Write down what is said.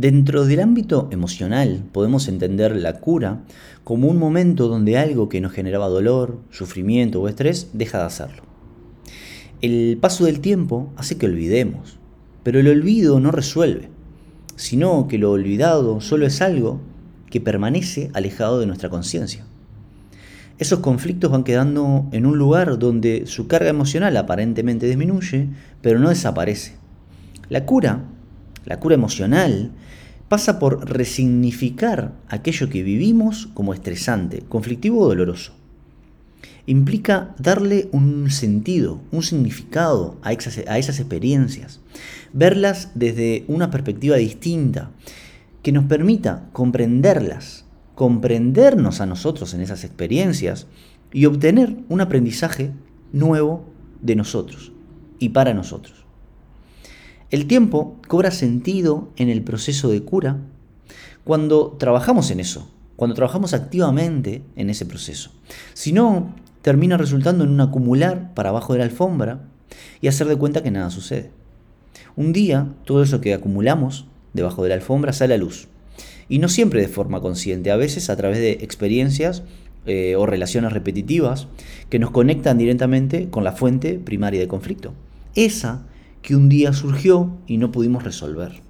Dentro del ámbito emocional podemos entender la cura como un momento donde algo que nos generaba dolor, sufrimiento o estrés deja de hacerlo. El paso del tiempo hace que olvidemos, pero el olvido no resuelve, sino que lo olvidado solo es algo que permanece alejado de nuestra conciencia. Esos conflictos van quedando en un lugar donde su carga emocional aparentemente disminuye, pero no desaparece. La cura, la cura emocional, pasa por resignificar aquello que vivimos como estresante, conflictivo o doloroso implica darle un sentido, un significado a esas, experiencias, verlas desde una perspectiva distinta, que nos permita comprenderlas, comprendernos a nosotros en esas experiencias y obtener un aprendizaje nuevo de nosotros y para nosotros. El tiempo cobra sentido en el proceso de cura cuando trabajamos en eso, cuando trabajamos activamente en ese proceso. Si no, termina resultando en un acumular para abajo de la alfombra y hacer de cuenta que nada sucede. Un día, todo eso que acumulamos debajo de la alfombra sale a luz. Y no siempre de forma consciente, a veces a través de experiencias eh, o relaciones repetitivas que nos conectan directamente con la fuente primaria de conflicto. Esa que un día surgió y no pudimos resolver.